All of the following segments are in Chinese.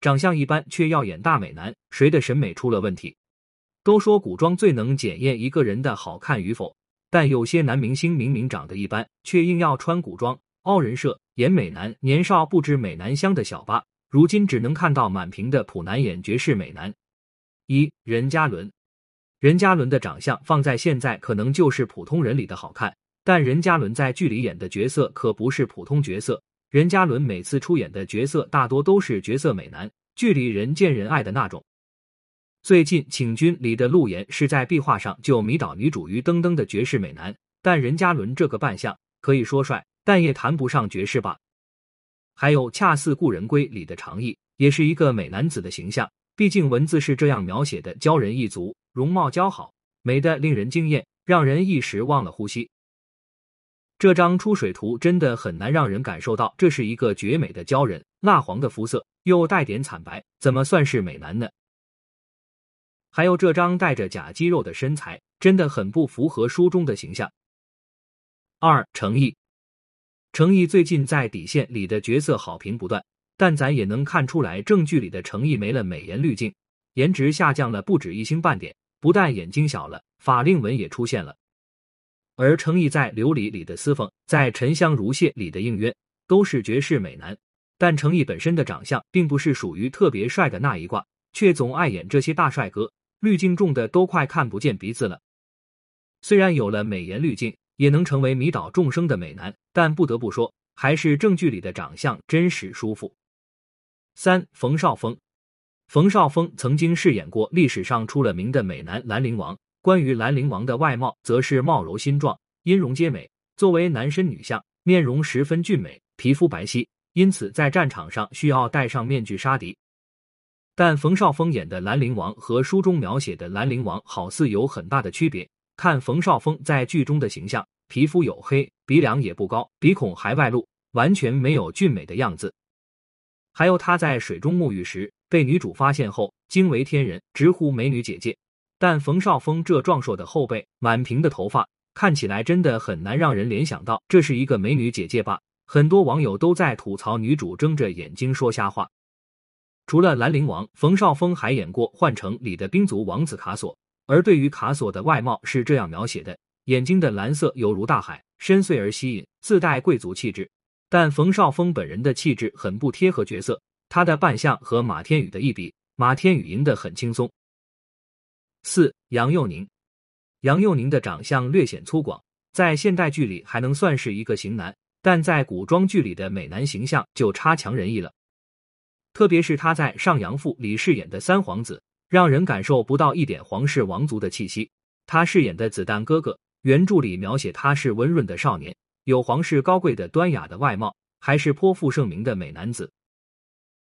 长相一般却要演大美男，谁的审美出了问题？都说古装最能检验一个人的好看与否，但有些男明星明明长得一般，却硬要穿古装凹人设演美男。年少不知美男香的小八，如今只能看到满屏的普男演绝世美男。一任嘉伦，任嘉伦的长相放在现在可能就是普通人里的好看，但任嘉伦在剧里演的角色可不是普通角色。任嘉伦每次出演的角色大多都是绝色美男，剧里人见人爱的那种。最近《请君》里的陆岩是在壁画上就迷倒女主于登登的绝世美男，但任嘉伦这个扮相可以说帅，但也谈不上绝世吧。还有《恰似故人归》里的常毅，也是一个美男子的形象，毕竟文字是这样描写的：鲛人一族，容貌姣好，美的令人惊艳，让人一时忘了呼吸。这张出水图真的很难让人感受到这是一个绝美的鲛人，蜡黄的肤色又带点惨白，怎么算是美男呢？还有这张带着假肌肉的身材，真的很不符合书中的形象。二程毅，程毅最近在底线里的角色好评不断，但咱也能看出来，正剧里的程毅没了美颜滤镜，颜值下降了不止一星半点，不但眼睛小了，法令纹也出现了。而程毅在《琉璃》里的司凤，在《沉香如屑》里的应渊，都是绝世美男。但程毅本身的长相并不是属于特别帅的那一挂，却总爱演这些大帅哥，滤镜重的都快看不见鼻子了。虽然有了美颜滤镜，也能成为迷倒众生的美男，但不得不说，还是正剧里的长相真实舒服。三冯绍峰，冯绍峰曾经饰演过历史上出了名的美男兰陵王。关于兰陵王的外貌，则是貌柔心壮，音容皆美。作为男身女相，面容十分俊美，皮肤白皙，因此在战场上需要戴上面具杀敌。但冯绍峰演的兰陵王和书中描写的兰陵王好似有很大的区别。看冯绍峰在剧中的形象，皮肤黝黑，鼻梁也不高，鼻孔还外露，完全没有俊美的样子。还有他在水中沐浴时，被女主发现后惊为天人，直呼美女姐姐。但冯绍峰这壮硕的后背、满屏的头发，看起来真的很难让人联想到这是一个美女姐姐吧？很多网友都在吐槽女主睁着眼睛说瞎话。除了兰陵王，冯绍峰还演过《幻城》里的兵族王子卡索。而对于卡索的外貌是这样描写的：眼睛的蓝色犹如大海，深邃而吸引，自带贵族气质。但冯绍峰本人的气质很不贴合角色，他的扮相和马天宇的一比，马天宇赢得很轻松。四杨佑宁，杨佑宁的长相略显粗犷，在现代剧里还能算是一个型男，但在古装剧里的美男形象就差强人意了。特别是他在《上阳赋》里饰演的三皇子，让人感受不到一点皇室王族的气息。他饰演的子弹哥哥，原著里描写他是温润的少年，有皇室高贵的端雅的外貌，还是颇负盛名的美男子。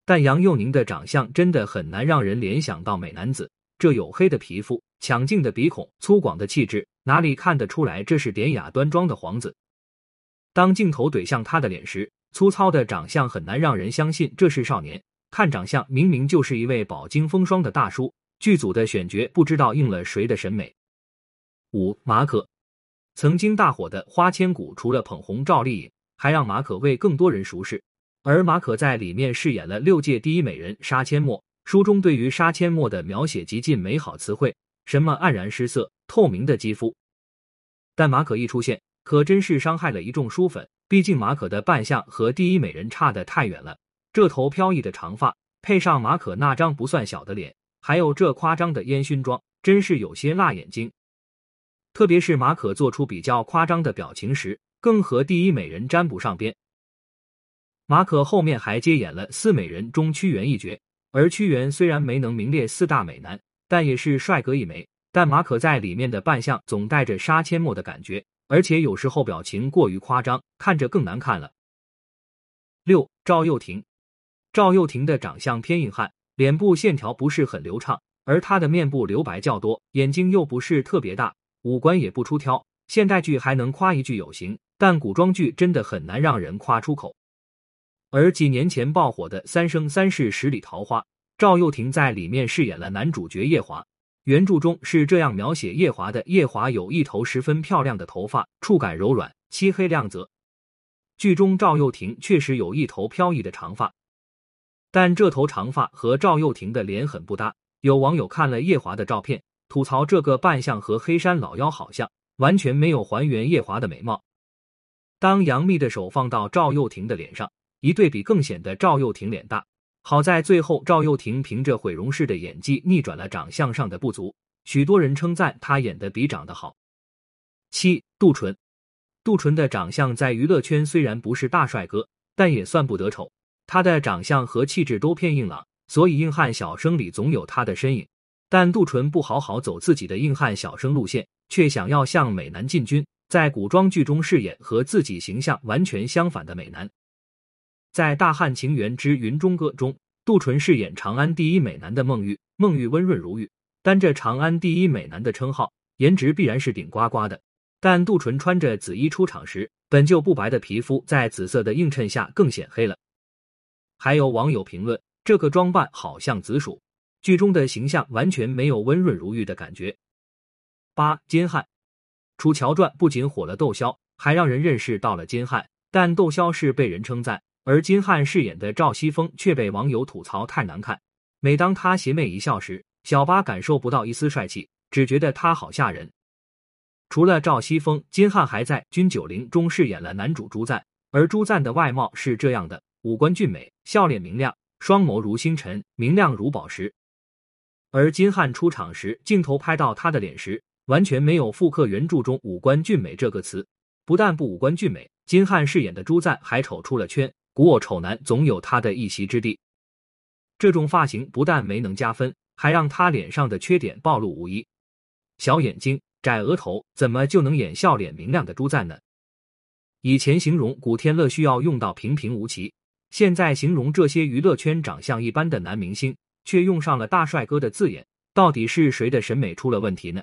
但杨佑宁的长相真的很难让人联想到美男子。这黝黑的皮肤、抢镜的鼻孔、粗犷的气质，哪里看得出来这是典雅端庄的皇子？当镜头怼向他的脸时，粗糙的长相很难让人相信这是少年。看长相，明明就是一位饱经风霜的大叔。剧组的选角不知道应了谁的审美。五马可，曾经大火的《花千骨》，除了捧红赵丽颖，还让马可为更多人熟识。而马可在里面饰演了六届第一美人杀阡陌。书中对于杀阡陌的描写极尽美好词汇，什么黯然失色、透明的肌肤。但马可一出现，可真是伤害了一众书粉。毕竟马可的扮相和第一美人差得太远了。这头飘逸的长发，配上马可那张不算小的脸，还有这夸张的烟熏妆，真是有些辣眼睛。特别是马可做出比较夸张的表情时，更和第一美人沾不上边。马可后面还接演了四美人中屈原一角。而屈原虽然没能名列四大美男，但也是帅哥一枚。但马可在里面的扮相总带着杀阡陌的感觉，而且有时候表情过于夸张，看着更难看了。六赵又廷，赵又廷的长相偏硬汉，脸部线条不是很流畅，而他的面部留白较多，眼睛又不是特别大，五官也不出挑。现代剧还能夸一句有型，但古装剧真的很难让人夸出口。而几年前爆火的《三生三世十里桃花》，赵又廷在里面饰演了男主角夜华。原著中是这样描写夜华的：夜华有一头十分漂亮的头发，触感柔软，漆黑亮泽。剧中赵又廷确实有一头飘逸的长发。但这头长发和赵又廷的脸很不搭。有网友看了叶华的照片，吐槽这个扮相和黑山老妖好像，完全没有还原叶华的美貌。当杨幂的手放到赵又廷的脸上，一对比更显得赵又廷脸大。好在最后赵又廷凭着毁容式的演技逆转了长相上的不足，许多人称赞他演的比长得好。七杜淳，杜淳的长相在娱乐圈虽然不是大帅哥，但也算不得丑。他的长相和气质都偏硬朗，所以硬汉小生里总有他的身影。但杜淳不好好走自己的硬汉小生路线，却想要向美男进军，在古装剧中饰演和自己形象完全相反的美男。在《大汉情缘之云中歌》中，杜淳饰演长安第一美男的孟玉，孟玉温润如玉，担着长安第一美男的称号，颜值必然是顶呱呱的。但杜淳穿着紫衣出场时，本就不白的皮肤在紫色的映衬下更显黑了。还有网友评论，这个装扮好像紫薯，剧中的形象完全没有温润如玉的感觉。八金汉，《楚乔传》不仅火了窦骁，还让人认识到了金汉。但窦骁是被人称赞，而金汉饰演的赵西风却被网友吐槽太难看。每当他邪魅一笑时，小八感受不到一丝帅气，只觉得他好吓人。除了赵西风，金汉还在《君九龄》中饰演了男主朱赞，而朱赞的外貌是这样的。五官俊美，笑脸明亮，双眸如星辰，明亮如宝石。而金汉出场时，镜头拍到他的脸时，完全没有复刻原著中“五官俊美”这个词。不但不五官俊美，金汉饰演的朱赞还丑出了圈。古偶丑男总有他的一席之地。这种发型不但没能加分，还让他脸上的缺点暴露无遗。小眼睛、窄额头，怎么就能演笑脸明亮的朱赞呢？以前形容古天乐需要用到平平无奇。现在形容这些娱乐圈长相一般的男明星，却用上了大帅哥的字眼，到底是谁的审美出了问题呢？